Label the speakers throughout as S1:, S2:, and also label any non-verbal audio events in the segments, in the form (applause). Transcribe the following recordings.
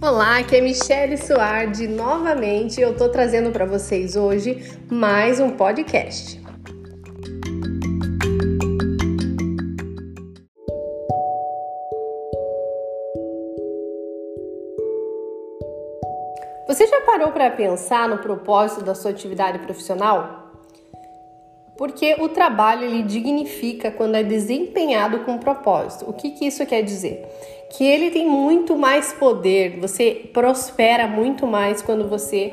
S1: Olá, aqui é Michelle Suardi. Novamente eu tô trazendo para vocês hoje mais um podcast. Você já parou para pensar no propósito da sua atividade profissional? Porque o trabalho ele dignifica quando é desempenhado com propósito. O que, que isso quer dizer? Que ele tem muito mais poder, você prospera muito mais quando você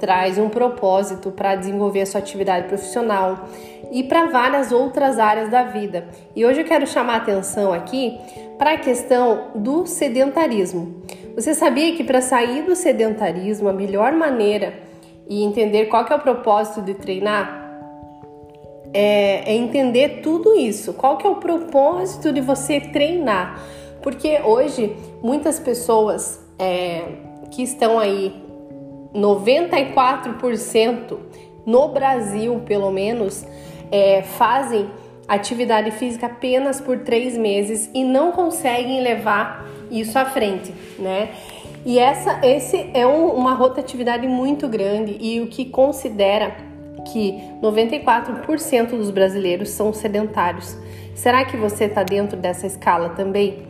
S1: traz um propósito para desenvolver a sua atividade profissional e para várias outras áreas da vida. E hoje eu quero chamar atenção aqui para a questão do sedentarismo. Você sabia que para sair do sedentarismo, a melhor maneira e entender qual é o propósito de treinar é, é entender tudo isso. Qual que é o propósito de você treinar? Porque hoje muitas pessoas é, que estão aí, 94% no Brasil, pelo menos, é, fazem atividade física apenas por três meses e não conseguem levar isso à frente, né? E essa, esse é um, uma rotatividade muito grande e o que considera que 94% dos brasileiros são sedentários. Será que você está dentro dessa escala também?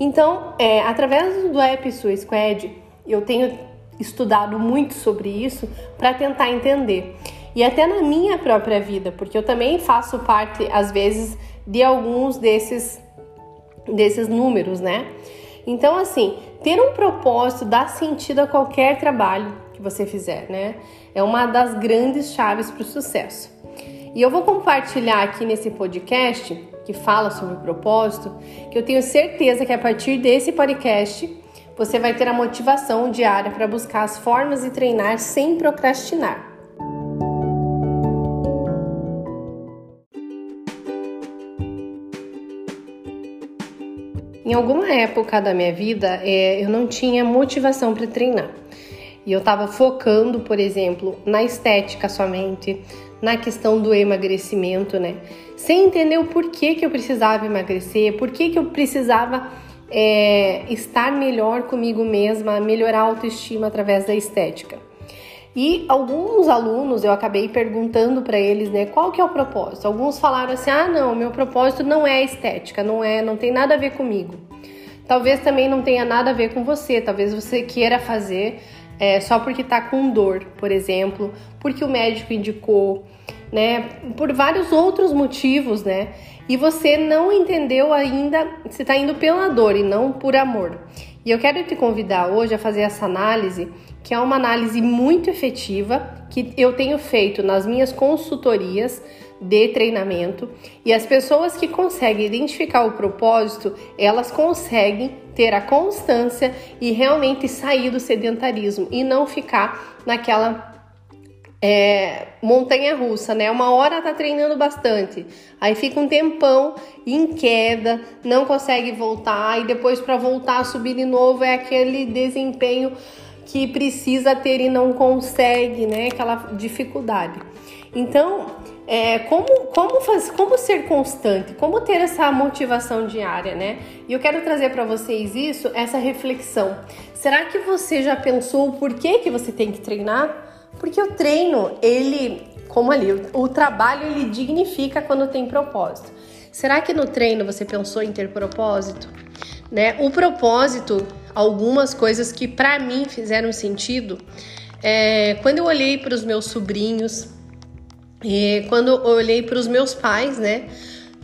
S1: Então, é, através do app Sua Squad, eu tenho estudado muito sobre isso para tentar entender. E até na minha própria vida, porque eu também faço parte, às vezes, de alguns desses, desses números, né? Então, assim, ter um propósito dá sentido a qualquer trabalho que você fizer, né? É uma das grandes chaves para o sucesso. E eu vou compartilhar aqui nesse podcast que fala sobre propósito, que eu tenho certeza que a partir desse podcast você vai ter a motivação diária para buscar as formas de treinar sem procrastinar. Em alguma época da minha vida, é, eu não tinha motivação para treinar. E eu estava focando, por exemplo, na estética somente, na questão do emagrecimento, né? Sem entender o porquê que eu precisava emagrecer, porquê que eu precisava é, estar melhor comigo mesma, melhorar a autoestima através da estética. E alguns alunos eu acabei perguntando para eles, né, qual que é o propósito? Alguns falaram assim: "Ah, não, meu propósito não é estética, não é, não tem nada a ver comigo". Talvez também não tenha nada a ver com você, talvez você queira fazer é, só porque tá com dor, por exemplo, porque o médico indicou, né, por vários outros motivos, né? E você não entendeu ainda, você tá indo pela dor e não por amor. E eu quero te convidar hoje a fazer essa análise, que é uma análise muito efetiva que eu tenho feito nas minhas consultorias de treinamento. E as pessoas que conseguem identificar o propósito, elas conseguem ter a constância e realmente sair do sedentarismo e não ficar naquela é, montanha russa, né? Uma hora tá treinando bastante, aí fica um tempão em queda, não consegue voltar, e depois para voltar a subir de novo é aquele desempenho que precisa ter e não consegue, né? Aquela dificuldade. Então, é, como, como, faz, como ser constante, como ter essa motivação diária, né? E eu quero trazer para vocês isso, essa reflexão. Será que você já pensou por que, que você tem que treinar? Porque o treino, ele, como ali, o, trabalho ele dignifica quando tem propósito. Será que no treino você pensou em ter propósito? Né? O propósito, algumas coisas que para mim fizeram sentido, é, quando eu olhei para os meus sobrinhos, e quando eu olhei para os meus pais, né,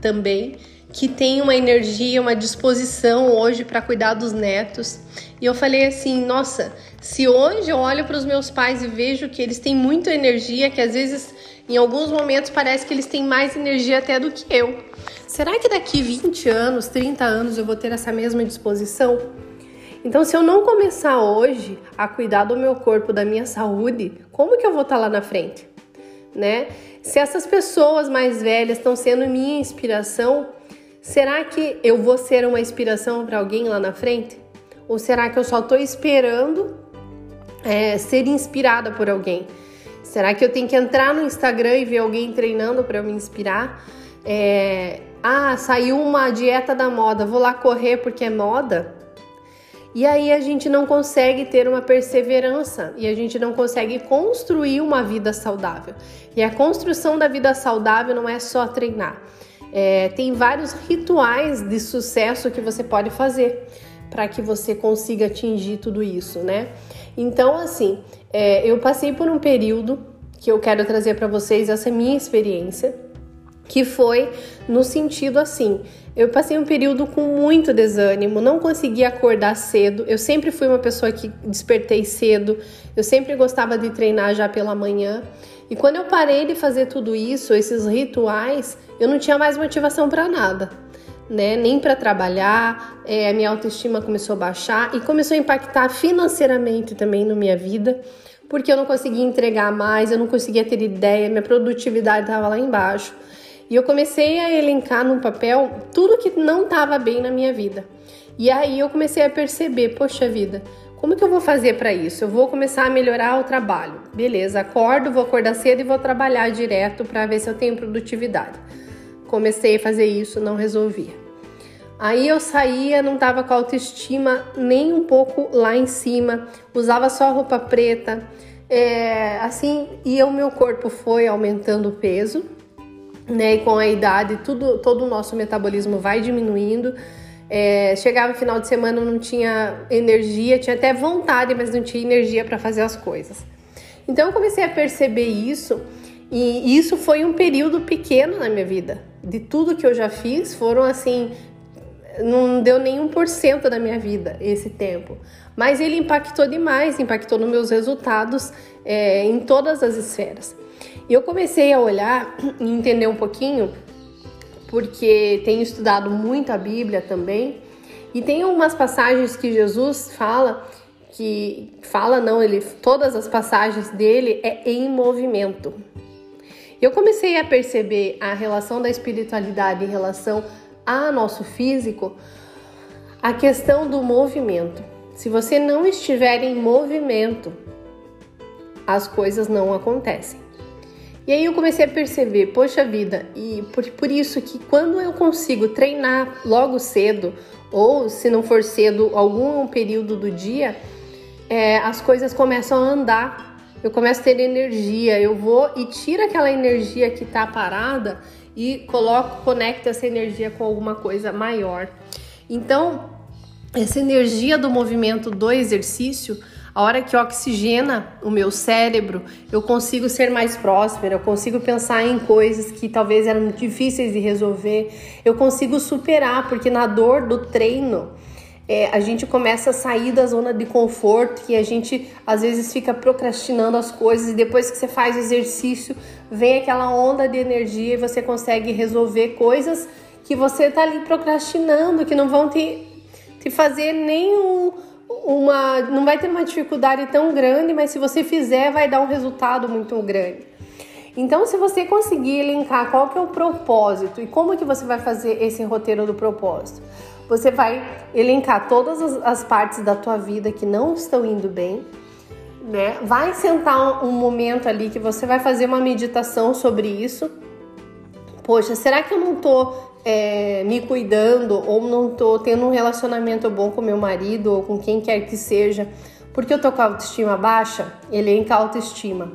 S1: também, que tem uma energia, uma disposição hoje para cuidar dos netos. E eu falei assim: nossa, se hoje eu olho para os meus pais e vejo que eles têm muita energia, que às vezes em alguns momentos parece que eles têm mais energia até do que eu. Será que daqui 20 anos, 30 anos eu vou ter essa mesma disposição? Então, se eu não começar hoje a cuidar do meu corpo, da minha saúde, como que eu vou estar tá lá na frente? né? Se essas pessoas mais velhas estão sendo minha inspiração, será que eu vou ser uma inspiração para alguém lá na frente? Ou será que eu só estou esperando é, ser inspirada por alguém? Será que eu tenho que entrar no Instagram e ver alguém treinando para me inspirar? É, ah, saiu uma dieta da moda, vou lá correr porque é moda? E aí a gente não consegue ter uma perseverança e a gente não consegue construir uma vida saudável. E a construção da vida saudável não é só treinar. É, tem vários rituais de sucesso que você pode fazer para que você consiga atingir tudo isso, né? Então, assim, é, eu passei por um período que eu quero trazer para vocês essa minha experiência, que foi no sentido assim, eu passei um período com muito desânimo, não conseguia acordar cedo. Eu sempre fui uma pessoa que despertei cedo, eu sempre gostava de treinar já pela manhã. E quando eu parei de fazer tudo isso, esses rituais, eu não tinha mais motivação para nada, né? Nem para trabalhar, é, a minha autoestima começou a baixar e começou a impactar financeiramente também na minha vida, porque eu não conseguia entregar mais, eu não conseguia ter ideia, minha produtividade estava lá embaixo. E eu comecei a elencar num papel tudo que não estava bem na minha vida. E aí eu comecei a perceber, poxa vida, como que eu vou fazer para isso? Eu vou começar a melhorar o trabalho. Beleza, acordo, vou acordar cedo e vou trabalhar direto para ver se eu tenho produtividade. Comecei a fazer isso, não resolvia. Aí eu saía, não tava com autoestima nem um pouco lá em cima, usava só roupa preta, é, assim, e o meu corpo foi aumentando o peso, né? E com a idade, tudo, todo o nosso metabolismo vai diminuindo. É, chegava no final de semana, não tinha energia, tinha até vontade, mas não tinha energia para fazer as coisas. Então eu comecei a perceber isso, e isso foi um período pequeno na minha vida. De tudo que eu já fiz, foram assim, não deu nenhum por cento da minha vida esse tempo. Mas ele impactou demais, impactou nos meus resultados é, em todas as esferas. Eu comecei a olhar (clears throat) e entender um pouquinho, porque tenho estudado muito a Bíblia também, e tem algumas passagens que Jesus fala que fala não, ele todas as passagens dele é em movimento. Eu comecei a perceber a relação da espiritualidade em relação a nosso físico, a questão do movimento. Se você não estiver em movimento, as coisas não acontecem. E aí eu comecei a perceber, poxa vida, e por, por isso que quando eu consigo treinar logo cedo, ou se não for cedo, algum período do dia, é, as coisas começam a andar. Eu começo a ter energia, eu vou e tiro aquela energia que está parada e coloco, conecto essa energia com alguma coisa maior. Então, essa energia do movimento do exercício a hora que oxigena o meu cérebro, eu consigo ser mais próspera, eu consigo pensar em coisas que talvez eram difíceis de resolver, eu consigo superar, porque na dor do treino, é, a gente começa a sair da zona de conforto e a gente às vezes fica procrastinando as coisas e depois que você faz exercício vem aquela onda de energia e você consegue resolver coisas que você tá ali procrastinando, que não vão te, te fazer nenhum uma, não vai ter uma dificuldade tão grande, mas se você fizer, vai dar um resultado muito grande. Então, se você conseguir elencar qual que é o propósito e como que você vai fazer esse roteiro do propósito, você vai elencar todas as, as partes da tua vida que não estão indo bem, né? Vai sentar um, um momento ali que você vai fazer uma meditação sobre isso. Poxa, será que eu não tô é, me cuidando ou não tô tendo um relacionamento bom com meu marido ou com quem quer que seja, porque eu tô com a autoestima baixa, elenca autoestima.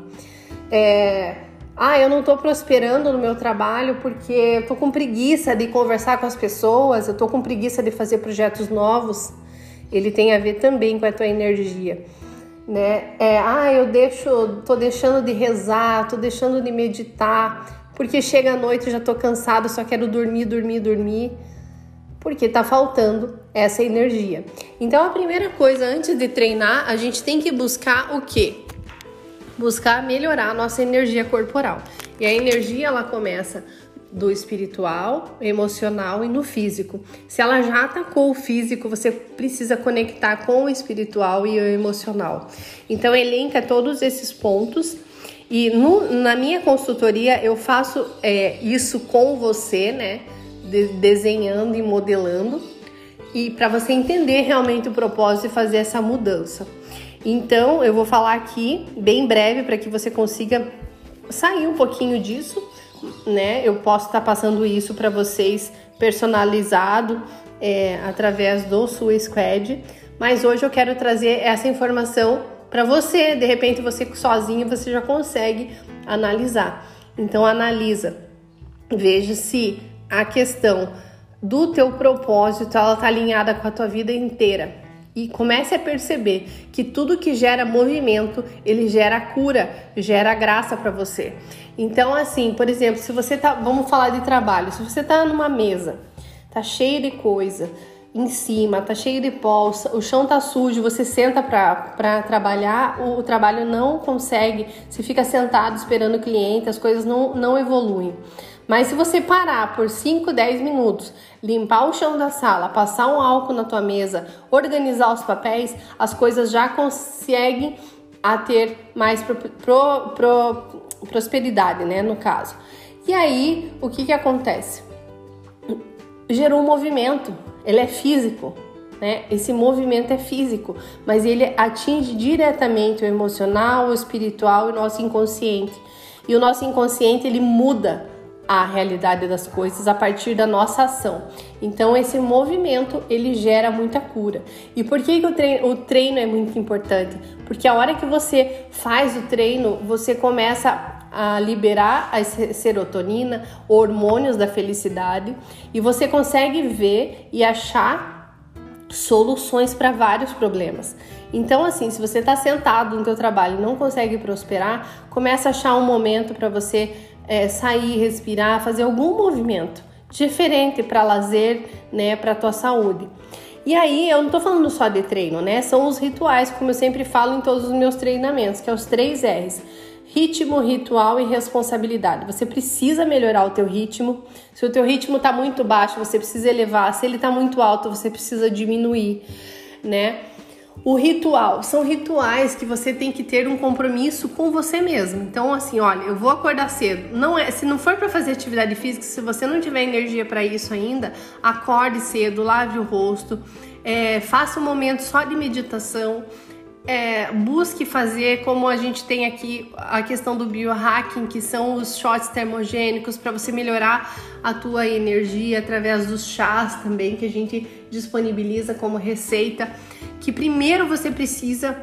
S1: É, ah, eu não tô prosperando no meu trabalho porque eu tô com preguiça de conversar com as pessoas, eu tô com preguiça de fazer projetos novos. Ele tem a ver também com a tua energia. Né? É, ah, eu deixo, tô deixando de rezar, tô deixando de meditar, porque chega a noite já tô cansado, só quero dormir, dormir, dormir, porque tá faltando essa energia. Então a primeira coisa antes de treinar, a gente tem que buscar o quê? Buscar melhorar a nossa energia corporal. E a energia ela começa do espiritual, emocional e no físico. Se ela já atacou o físico, você precisa conectar com o espiritual e o emocional. Então elenca todos esses pontos e no, na minha consultoria eu faço é, isso com você, né? De, desenhando e modelando, e para você entender realmente o propósito e fazer essa mudança. Então eu vou falar aqui bem breve para que você consiga sair um pouquinho disso, né? Eu posso estar tá passando isso para vocês personalizado é, através do Sua Squad, Mas hoje eu quero trazer essa informação para você. De repente você sozinho você já consegue analisar. Então analisa, veja se a questão do teu propósito ela está alinhada com a tua vida inteira e comece a perceber que tudo que gera movimento, ele gera cura, gera graça para você. Então, assim, por exemplo, se você tá, vamos falar de trabalho, se você tá numa mesa, tá cheio de coisa em cima, tá cheio de pó, o chão tá sujo, você senta para trabalhar, o, o, trabalho não consegue, você fica sentado esperando o cliente, as coisas não, não evoluem. Mas se você parar por 5, 10 minutos, limpar o chão da sala, passar um álcool na tua mesa, organizar os papéis, as coisas já conseguem a ter mais pro, pro, pro, prosperidade, né, no caso. E aí, o que que acontece? Gerou um movimento, ele é físico, né? Esse movimento é físico, mas ele atinge diretamente o emocional, o espiritual e o nosso inconsciente. E o nosso inconsciente ele muda a realidade das coisas a partir da nossa ação. Então esse movimento ele gera muita cura. E por que, que o, treino, o treino é muito importante? Porque a hora que você faz o treino, você começa a liberar a serotonina, hormônios da felicidade, e você consegue ver e achar soluções para vários problemas. Então, assim, se você está sentado no teu trabalho e não consegue prosperar, começa a achar um momento para você é, sair, respirar, fazer algum movimento diferente para lazer, né, para tua saúde. E aí, eu não tô falando só de treino, né? São os rituais, como eu sempre falo em todos os meus treinamentos, que é os três R's. Ritmo, ritual e responsabilidade. Você precisa melhorar o teu ritmo. Se o teu ritmo tá muito baixo, você precisa elevar. Se ele tá muito alto, você precisa diminuir, né? O ritual são rituais que você tem que ter um compromisso com você mesmo. Então, assim, olha, eu vou acordar cedo. Não é, se não for para fazer atividade física, se você não tiver energia para isso ainda, acorde cedo, lave o rosto, é, faça um momento só de meditação é, busque fazer como a gente tem aqui a questão do biohacking, que são os shots termogênicos para você melhorar a tua energia através dos chás também que a gente disponibiliza como receita, que primeiro você precisa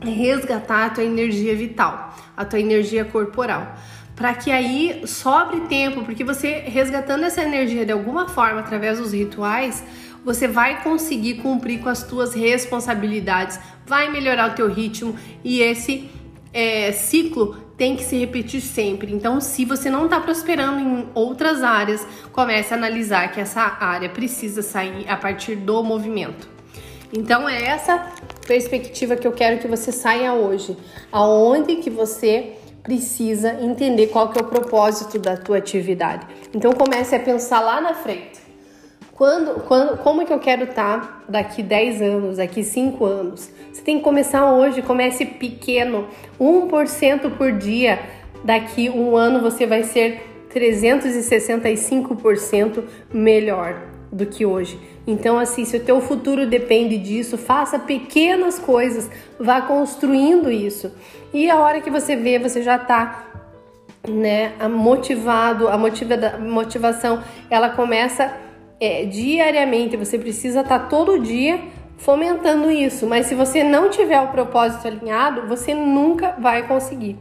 S1: resgatar a tua energia vital, a tua energia corporal para que aí sobre tempo, porque você resgatando essa energia de alguma forma através dos rituais, você vai conseguir cumprir com as tuas responsabilidades, vai melhorar o teu ritmo e esse é, ciclo tem que se repetir sempre. Então, se você não está prosperando em outras áreas, comece a analisar que essa área precisa sair a partir do movimento. Então, é essa perspectiva que eu quero que você saia hoje, aonde que você precisa entender qual que é o propósito da tua atividade. Então, comece a pensar lá na frente. Quando, quando, como que eu quero estar tá daqui 10 anos, daqui 5 anos? Você tem que começar hoje, comece pequeno, 1% por dia. Daqui um ano você vai ser 365% melhor do que hoje. Então, assim, se o teu futuro depende disso, faça pequenas coisas, vá construindo isso. E a hora que você vê, você já está né, motivado, a motiva, motivação, ela começa é, diariamente, você precisa estar tá todo dia fomentando isso. Mas se você não tiver o propósito alinhado, você nunca vai conseguir.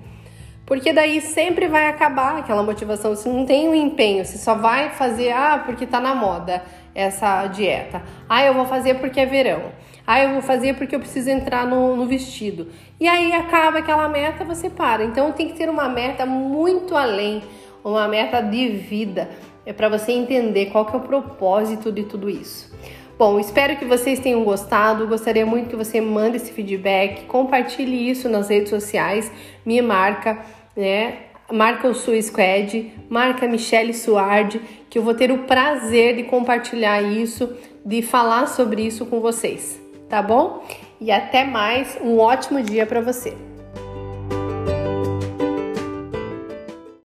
S1: Porque daí sempre vai acabar aquela motivação. Você não tem o um empenho, você só vai fazer, ah, porque tá na moda essa dieta. Ah, eu vou fazer porque é verão. Ah, eu vou fazer porque eu preciso entrar no, no vestido. E aí acaba aquela meta, você para. Então tem que ter uma meta muito além, uma meta de vida é para você entender qual que é o propósito de tudo isso. Bom, espero que vocês tenham gostado. Gostaria muito que você mande esse feedback, compartilhe isso nas redes sociais, me marca, né? Marca o Sua Squad, marca a Michelle Suardi, que eu vou ter o prazer de compartilhar isso, de falar sobre isso com vocês, tá bom? E até mais, um ótimo dia para você.